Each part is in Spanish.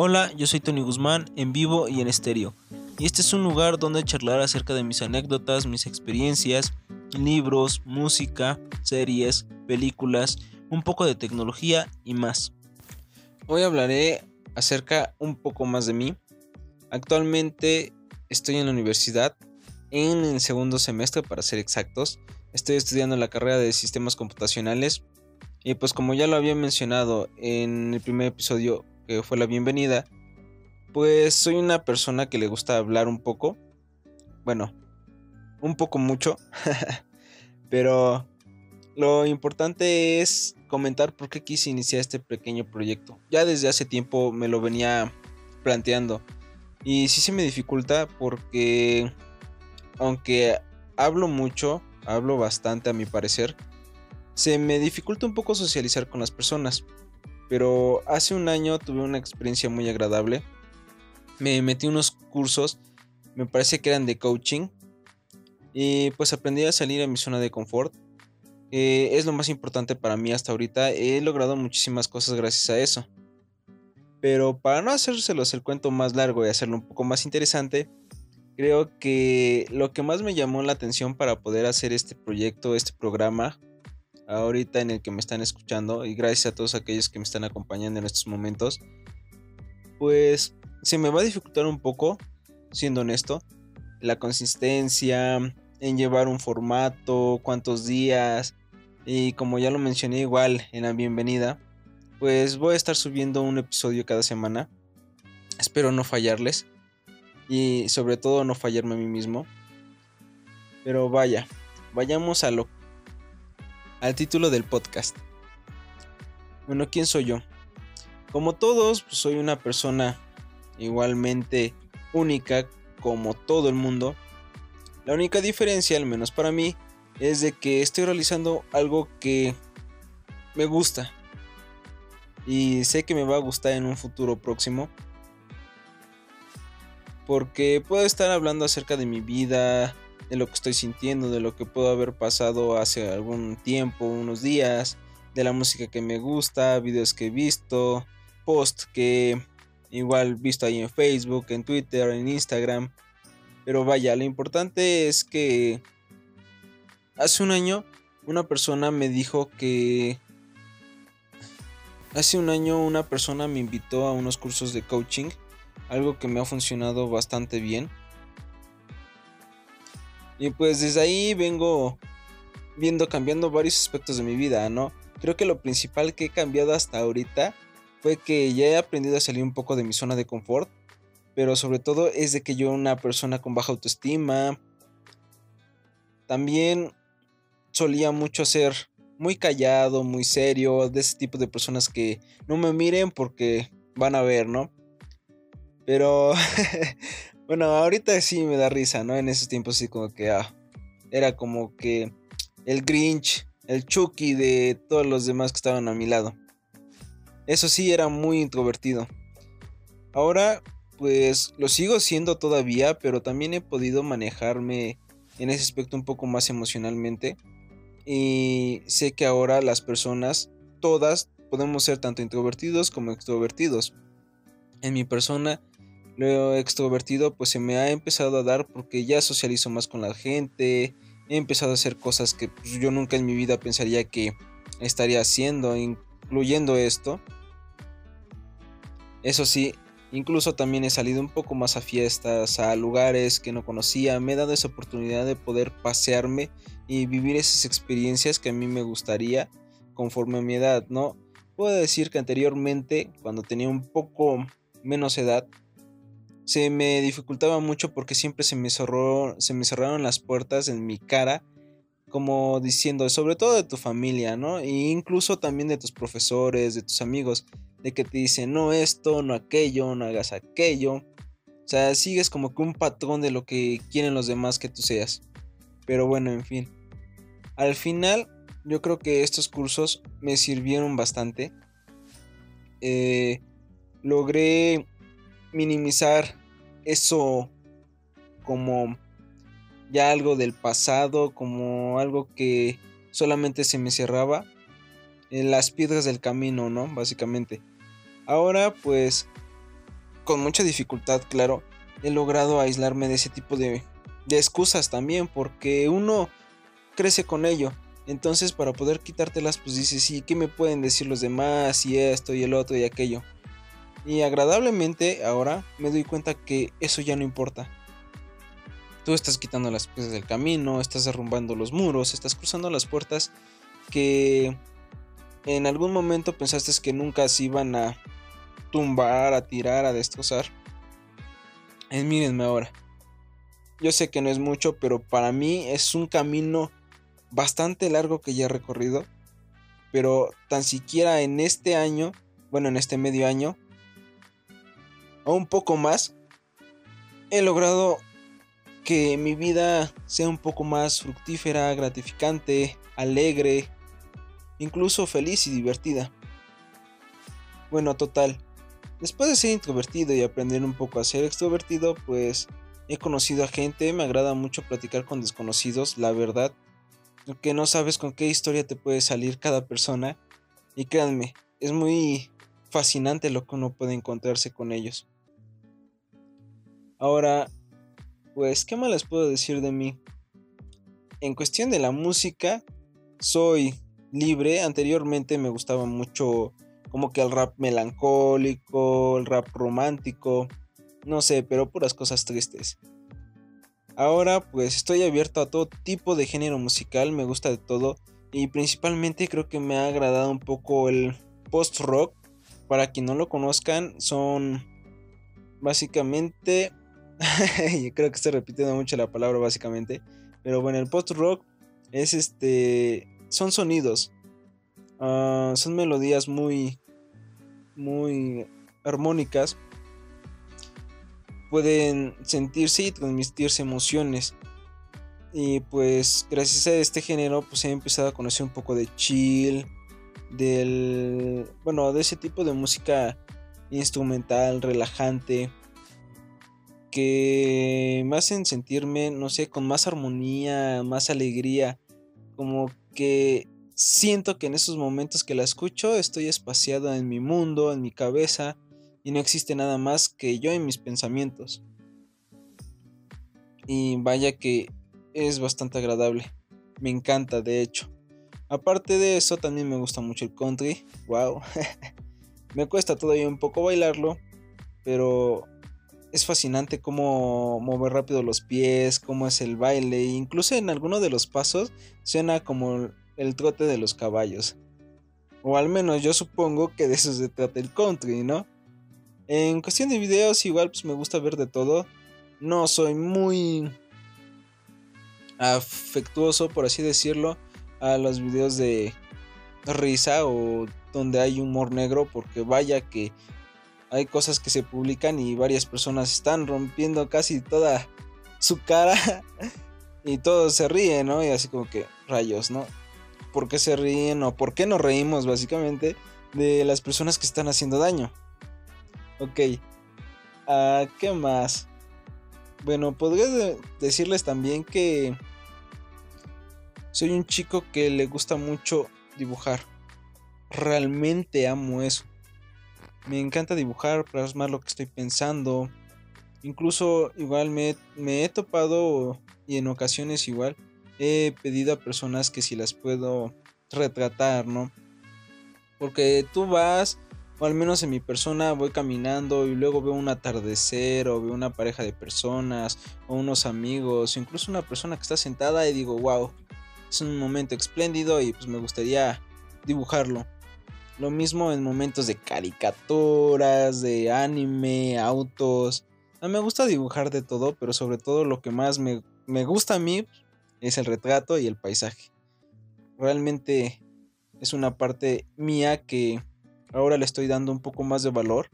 Hola, yo soy Tony Guzmán, en vivo y en estéreo. Y este es un lugar donde charlar acerca de mis anécdotas, mis experiencias, libros, música, series, películas, un poco de tecnología y más. Hoy hablaré acerca un poco más de mí. Actualmente estoy en la universidad, en el segundo semestre para ser exactos. Estoy estudiando la carrera de sistemas computacionales. Y pues como ya lo había mencionado en el primer episodio, que fue la bienvenida, pues soy una persona que le gusta hablar un poco. Bueno, un poco mucho. Pero lo importante es comentar por qué quise iniciar este pequeño proyecto. Ya desde hace tiempo me lo venía planteando. Y sí se me dificulta porque aunque hablo mucho, hablo bastante a mi parecer, se me dificulta un poco socializar con las personas. Pero hace un año tuve una experiencia muy agradable. Me metí unos cursos, me parece que eran de coaching. Y pues aprendí a salir a mi zona de confort. Eh, es lo más importante para mí hasta ahorita. He logrado muchísimas cosas gracias a eso. Pero para no hacérselos el cuento más largo y hacerlo un poco más interesante, creo que lo que más me llamó la atención para poder hacer este proyecto, este programa, ahorita en el que me están escuchando y gracias a todos aquellos que me están acompañando en estos momentos, pues se me va a dificultar un poco, siendo honesto, la consistencia, en llevar un formato, cuántos días y como ya lo mencioné igual en la bienvenida, pues voy a estar subiendo un episodio cada semana. Espero no fallarles y sobre todo no fallarme a mí mismo. Pero vaya, vayamos a lo al título del podcast. Bueno, ¿quién soy yo? Como todos, pues, soy una persona igualmente única como todo el mundo. La única diferencia, al menos para mí, es de que estoy realizando algo que me gusta. Y sé que me va a gustar en un futuro próximo. Porque puedo estar hablando acerca de mi vida, de lo que estoy sintiendo, de lo que puedo haber pasado hace algún tiempo, unos días, de la música que me gusta, videos que he visto, posts que igual visto ahí en Facebook, en Twitter, en Instagram. Pero vaya, lo importante es que hace un año una persona me dijo que... Hace un año una persona me invitó a unos cursos de coaching, algo que me ha funcionado bastante bien. Y pues desde ahí vengo viendo cambiando varios aspectos de mi vida, ¿no? Creo que lo principal que he cambiado hasta ahorita fue que ya he aprendido a salir un poco de mi zona de confort, pero sobre todo es de que yo una persona con baja autoestima, también solía mucho ser muy callado, muy serio, de ese tipo de personas que no me miren porque van a ver, ¿no? Pero Bueno, ahorita sí me da risa, ¿no? En esos tiempos sí como que ah, era como que el Grinch, el Chucky de todos los demás que estaban a mi lado. Eso sí, era muy introvertido. Ahora, pues lo sigo siendo todavía, pero también he podido manejarme en ese aspecto un poco más emocionalmente. Y sé que ahora las personas, todas, podemos ser tanto introvertidos como extrovertidos. En mi persona, lo extrovertido pues se me ha empezado a dar porque ya socializo más con la gente, he empezado a hacer cosas que pues, yo nunca en mi vida pensaría que estaría haciendo, incluyendo esto. Eso sí, incluso también he salido un poco más a fiestas, a lugares que no conocía, me he dado esa oportunidad de poder pasearme y vivir esas experiencias que a mí me gustaría conforme a mi edad, ¿no? Puedo decir que anteriormente, cuando tenía un poco menos edad, se me dificultaba mucho porque siempre se me, cerró, se me cerraron las puertas en mi cara, como diciendo, sobre todo de tu familia, ¿no? E incluso también de tus profesores, de tus amigos, de que te dicen, no esto, no aquello, no hagas aquello. O sea, sigues como que un patrón de lo que quieren los demás que tú seas. Pero bueno, en fin. Al final, yo creo que estos cursos me sirvieron bastante. Eh, logré minimizar eso como ya algo del pasado, como algo que solamente se me cerraba en las piedras del camino, ¿no? Básicamente. Ahora pues con mucha dificultad, claro, he logrado aislarme de ese tipo de, de excusas también, porque uno crece con ello. Entonces, para poder quitártelas, pues dices, sí, ¿qué me pueden decir los demás? Y esto, y el otro, y aquello. Y agradablemente ahora me doy cuenta que eso ya no importa. Tú estás quitando las piezas del camino, estás derrumbando los muros, estás cruzando las puertas que en algún momento pensaste que nunca se iban a tumbar, a tirar, a destrozar. Y mírenme ahora. Yo sé que no es mucho, pero para mí es un camino bastante largo que ya he recorrido. Pero tan siquiera en este año, bueno, en este medio año, un poco más, he logrado que mi vida sea un poco más fructífera, gratificante, alegre, incluso feliz y divertida. Bueno, total. Después de ser introvertido y aprender un poco a ser extrovertido, pues he conocido a gente, me agrada mucho platicar con desconocidos, la verdad, que no sabes con qué historia te puede salir cada persona. Y créanme, es muy fascinante lo que uno puede encontrarse con ellos. Ahora, pues, ¿qué más les puedo decir de mí? En cuestión de la música, soy libre. Anteriormente me gustaba mucho como que el rap melancólico, el rap romántico, no sé, pero puras cosas tristes. Ahora pues estoy abierto a todo tipo de género musical, me gusta de todo y principalmente creo que me ha agradado un poco el post rock. Para quien no lo conozcan, son básicamente creo que estoy repitiendo mucho la palabra básicamente, pero bueno, el post rock es este son sonidos. Ah, son melodías muy, muy armónicas. Pueden sentirse y transmitirse emociones. Y pues gracias a este género pues he empezado a conocer un poco de chill, del, bueno, de ese tipo de música instrumental, relajante, que me hacen sentirme, no sé, con más armonía, más alegría, como que siento que en esos momentos que la escucho estoy espaciado en mi mundo, en mi cabeza, y no existe nada más que yo en mis pensamientos. Y vaya que es bastante agradable. Me encanta, de hecho. Aparte de eso, también me gusta mucho el country. Wow. me cuesta todavía un poco bailarlo, pero es fascinante cómo mover rápido los pies, cómo es el baile, incluso en alguno de los pasos suena como el trote de los caballos. O al menos yo supongo que de eso se trata el country, ¿no? En cuestión de videos igual pues me gusta ver de todo. No soy muy afectuoso, por así decirlo, a los videos de risa o donde hay humor negro, porque vaya que hay cosas que se publican y varias personas están rompiendo casi toda su cara y todos se ríen, ¿no? Y así como que rayos, ¿no? ¿Por qué se ríen o por qué nos reímos básicamente de las personas que están haciendo daño? Ok. Uh, ¿Qué más? Bueno, podría decirles también que soy un chico que le gusta mucho dibujar. Realmente amo eso. Me encanta dibujar, plasmar lo que estoy pensando. Incluso igual me, he topado y en ocasiones igual he pedido a personas que si las puedo retratar, ¿no? Porque tú vas, o al menos en mi persona voy caminando y luego veo un atardecer o veo una pareja de personas o unos amigos o incluso una persona que está sentada y digo, wow, es un momento espléndido y pues me gustaría dibujarlo. Lo mismo en momentos de caricaturas, de anime, autos. A me gusta dibujar de todo, pero sobre todo lo que más me, me gusta a mí es el retrato y el paisaje. Realmente es una parte mía que ahora le estoy dando un poco más de valor.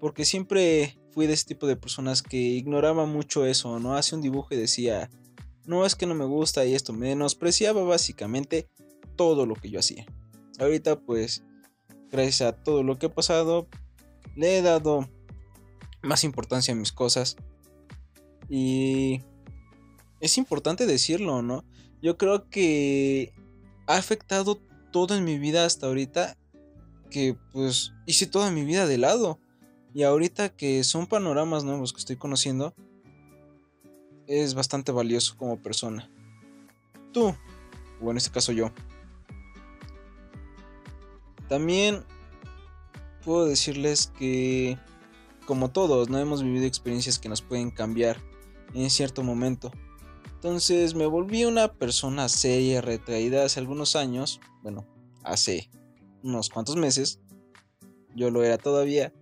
Porque siempre fui de ese tipo de personas que ignoraba mucho eso, ¿no? Hace un dibujo y decía, no es que no me gusta y esto, menospreciaba básicamente todo lo que yo hacía. Ahorita pues gracias a todo lo que ha pasado, le he dado más importancia a mis cosas. Y es importante decirlo, ¿no? Yo creo que ha afectado todo en mi vida hasta ahorita que pues hice toda mi vida de lado. Y ahorita que son panoramas nuevos que estoy conociendo, es bastante valioso como persona. Tú, o en este caso yo. También puedo decirles que, como todos, no hemos vivido experiencias que nos pueden cambiar en cierto momento. Entonces me volví una persona seria, retraída hace algunos años, bueno, hace unos cuantos meses, yo lo era todavía,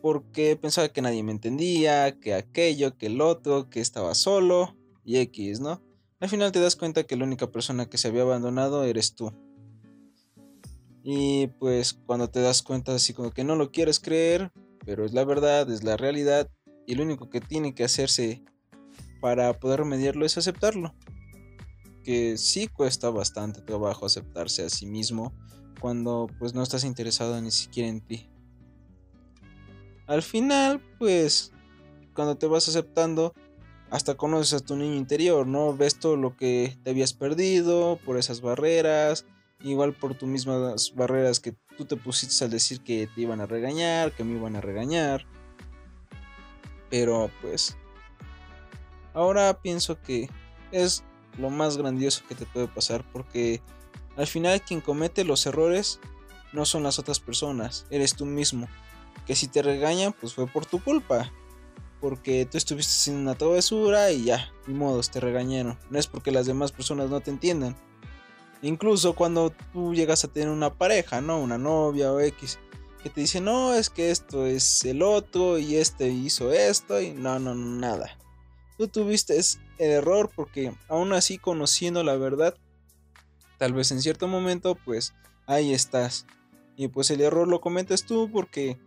porque pensaba que nadie me entendía, que aquello, que el otro, que estaba solo y X, ¿no? Al final te das cuenta que la única persona que se había abandonado eres tú. Y pues cuando te das cuenta así como que no lo quieres creer, pero es la verdad, es la realidad, y lo único que tiene que hacerse para poder remediarlo es aceptarlo. Que sí cuesta bastante trabajo aceptarse a sí mismo cuando pues no estás interesado ni siquiera en ti. Al final, pues, cuando te vas aceptando, hasta conoces a tu niño interior, ¿no? Ves todo lo que te habías perdido por esas barreras, igual por tus mismas barreras que tú te pusiste al decir que te iban a regañar, que me iban a regañar. Pero pues, ahora pienso que es lo más grandioso que te puede pasar porque al final quien comete los errores no son las otras personas, eres tú mismo. Que si te regañan, pues fue por tu culpa. Porque tú estuviste haciendo una travesura y ya, ni modos, te regañaron. No es porque las demás personas no te entiendan. Incluso cuando tú llegas a tener una pareja, ¿no? Una novia o X, que te dice, no, es que esto es el otro y este hizo esto y no, no, nada. Tú tuviste el error porque aún así conociendo la verdad, Tal vez en cierto momento, pues ahí estás. Y pues el error lo cometes tú porque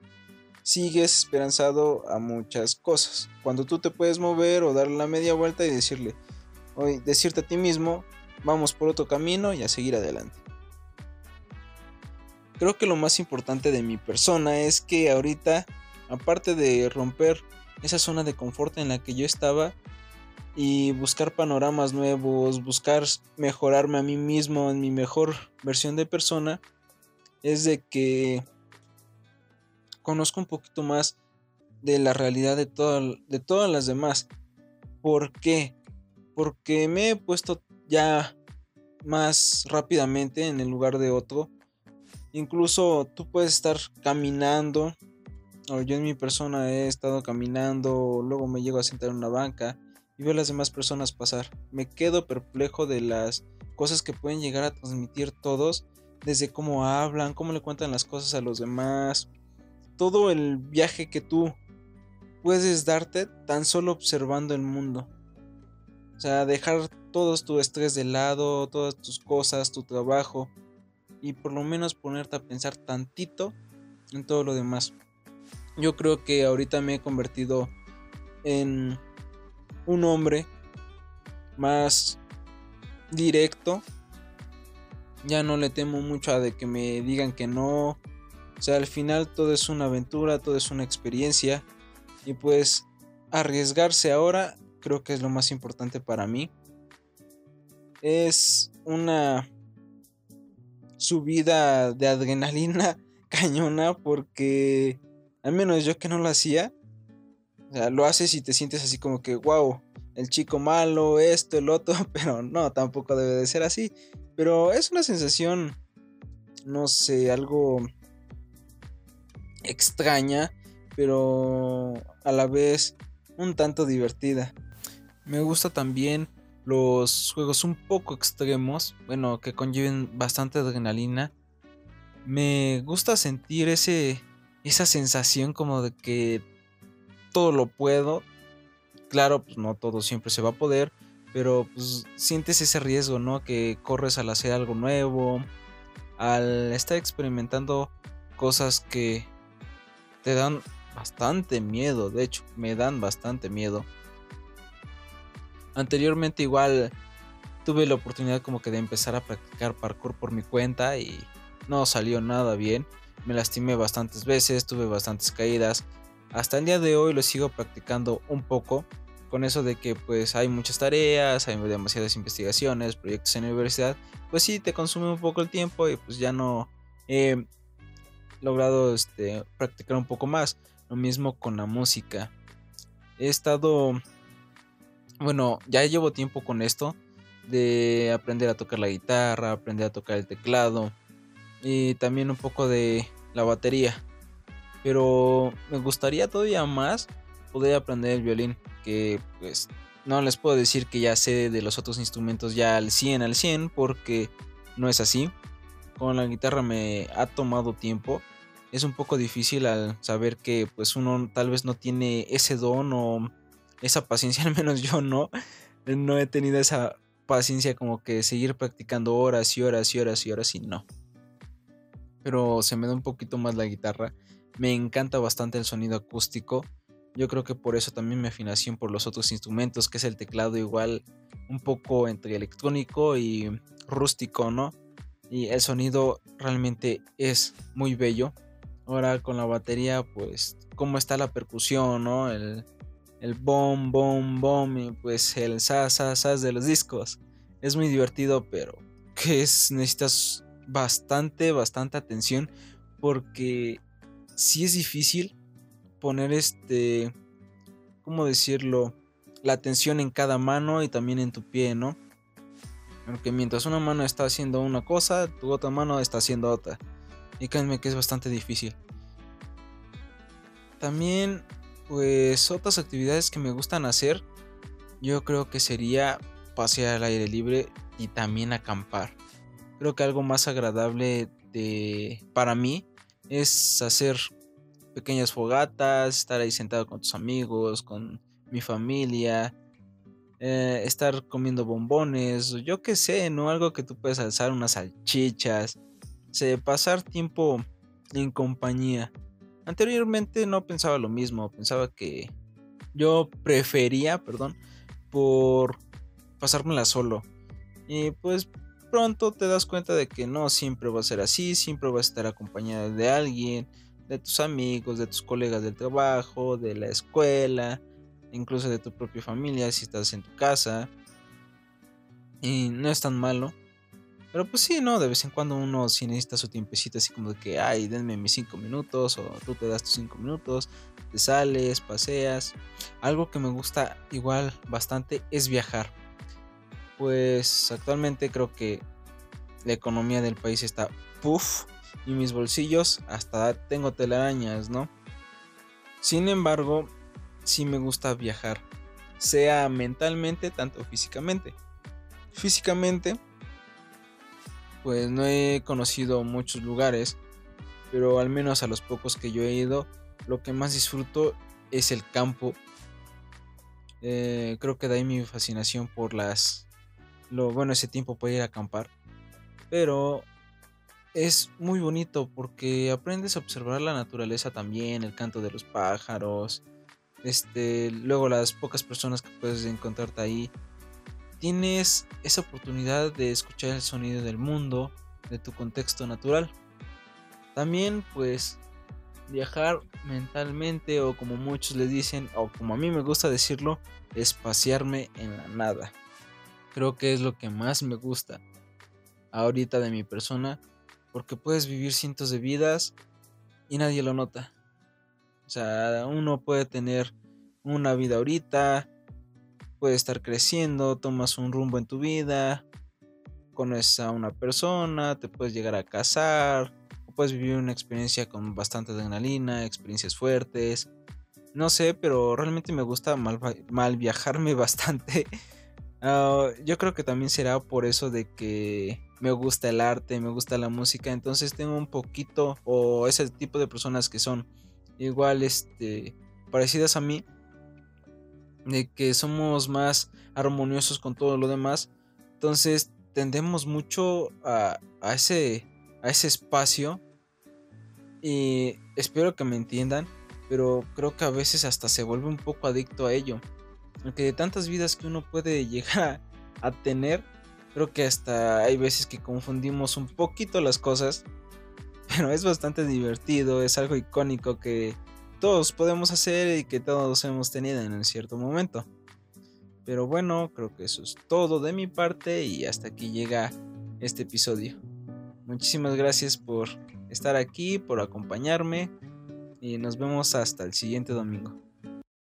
sigues esperanzado a muchas cosas. Cuando tú te puedes mover o darle la media vuelta y decirle, hoy decirte a ti mismo, vamos por otro camino y a seguir adelante. Creo que lo más importante de mi persona es que ahorita, aparte de romper esa zona de confort en la que yo estaba, y buscar panoramas nuevos, buscar mejorarme a mí mismo en mi mejor versión de persona, es de que conozco un poquito más de la realidad de, de todas las demás. ¿Por qué? Porque me he puesto ya más rápidamente en el lugar de otro. Incluso tú puedes estar caminando, o yo en mi persona he estado caminando, luego me llego a sentar en una banca y veo a las demás personas pasar. Me quedo perplejo de las cosas que pueden llegar a transmitir todos, desde cómo hablan, cómo le cuentan las cosas a los demás, todo el viaje que tú puedes darte tan solo observando el mundo. O sea, dejar todo tu estrés de lado, todas tus cosas, tu trabajo, y por lo menos ponerte a pensar tantito en todo lo demás. Yo creo que ahorita me he convertido en un hombre más directo. Ya no le temo mucho a de que me digan que no. O sea, al final todo es una aventura, todo es una experiencia. Y pues arriesgarse ahora creo que es lo más importante para mí. Es una subida de adrenalina cañona porque al menos yo que no lo hacía, o sea, lo haces y te sientes así como que, wow, el chico malo, esto, el otro, pero no, tampoco debe de ser así. Pero es una sensación, no sé, algo extraña, pero a la vez un tanto divertida. Me gusta también los juegos un poco extremos, bueno, que conlleven bastante adrenalina. Me gusta sentir ese esa sensación como de que todo lo puedo. Claro, pues no todo siempre se va a poder, pero pues sientes ese riesgo, ¿no? Que corres al hacer algo nuevo, al estar experimentando cosas que te dan bastante miedo, de hecho, me dan bastante miedo. Anteriormente igual tuve la oportunidad como que de empezar a practicar parkour por mi cuenta y no salió nada bien. Me lastimé bastantes veces, tuve bastantes caídas, hasta el día de hoy lo sigo practicando un poco con eso de que pues hay muchas tareas, hay demasiadas investigaciones, proyectos en la universidad, pues sí te consume un poco el tiempo y pues ya no he logrado este, practicar un poco más. Lo mismo con la música. He estado, bueno, ya llevo tiempo con esto de aprender a tocar la guitarra, aprender a tocar el teclado y también un poco de la batería. Pero me gustaría todavía más poder aprender el violín, que pues no les puedo decir que ya sé de los otros instrumentos ya al 100 al 100 porque no es así. Con la guitarra me ha tomado tiempo. Es un poco difícil al saber que pues uno tal vez no tiene ese don o esa paciencia, al menos yo no. No he tenido esa paciencia como que seguir practicando horas y horas y horas y horas y no. Pero se me da un poquito más la guitarra. Me encanta bastante el sonido acústico. Yo creo que por eso también mi afinación por los otros instrumentos, que es el teclado igual un poco entre electrónico y rústico, ¿no? Y el sonido realmente es muy bello. Ahora con la batería, pues, cómo está la percusión, ¿no? El, el bom, bom, bom, y pues el sa, sa, sa de los discos. Es muy divertido, pero que es, necesitas bastante, bastante atención porque si es difícil poner este, ¿cómo decirlo? La atención en cada mano y también en tu pie, ¿no? Porque mientras una mano está haciendo una cosa, tu otra mano está haciendo otra. Y créanme que es bastante difícil. También, pues, otras actividades que me gustan hacer, yo creo que sería pasear al aire libre y también acampar. Creo que algo más agradable de, para mí es hacer pequeñas fogatas, estar ahí sentado con tus amigos, con mi familia, eh, estar comiendo bombones, yo qué sé, ¿no? Algo que tú puedes alzar, unas salchichas, sé, pasar tiempo en compañía. Anteriormente no pensaba lo mismo, pensaba que yo prefería, perdón, por pasármela solo. Y pues pronto te das cuenta de que no siempre va a ser así, siempre vas a estar acompañada de alguien, de tus amigos, de tus colegas del trabajo, de la escuela, incluso de tu propia familia si estás en tu casa. Y no es tan malo. Pero pues sí, ¿no? De vez en cuando uno si necesita su tiempecito así como de que, ay, denme mis cinco minutos o tú te das tus cinco minutos, te sales, paseas. Algo que me gusta igual bastante es viajar. Pues actualmente creo que la economía del país está puff y mis bolsillos hasta tengo telarañas, ¿no? Sin embargo, sí me gusta viajar, sea mentalmente, tanto físicamente. Físicamente, pues no he conocido muchos lugares, pero al menos a los pocos que yo he ido, lo que más disfruto es el campo. Eh, creo que de ahí mi fascinación por las... Lo, bueno, ese tiempo puede ir a acampar. Pero es muy bonito porque aprendes a observar la naturaleza también, el canto de los pájaros, este, luego las pocas personas que puedes encontrarte ahí. Tienes esa oportunidad de escuchar el sonido del mundo, de tu contexto natural. También pues viajar mentalmente o como muchos le dicen o como a mí me gusta decirlo, es pasearme en la nada. Creo que es lo que más me gusta ahorita de mi persona porque puedes vivir cientos de vidas y nadie lo nota. O sea, uno puede tener una vida ahorita, puede estar creciendo, tomas un rumbo en tu vida, conoces a una persona, te puedes llegar a casar, puedes vivir una experiencia con bastante adrenalina, experiencias fuertes. No sé, pero realmente me gusta mal, mal viajarme bastante. Ah, yo creo que también será por eso de que me gusta el arte, me gusta la música, entonces tengo un poquito o ese tipo de personas que son igual este parecidas a mí de que somos más armoniosos con todo lo demás, entonces tendemos mucho a, a ese a ese espacio y espero que me entiendan, pero creo que a veces hasta se vuelve un poco adicto a ello. Aunque de tantas vidas que uno puede llegar a tener, Creo que hasta hay veces que confundimos un poquito las cosas, pero es bastante divertido, es algo icónico que todos podemos hacer y que todos hemos tenido en cierto momento. Pero bueno, creo que eso es todo de mi parte y hasta aquí llega este episodio. Muchísimas gracias por estar aquí, por acompañarme. y nos vemos hasta el siguiente domingo.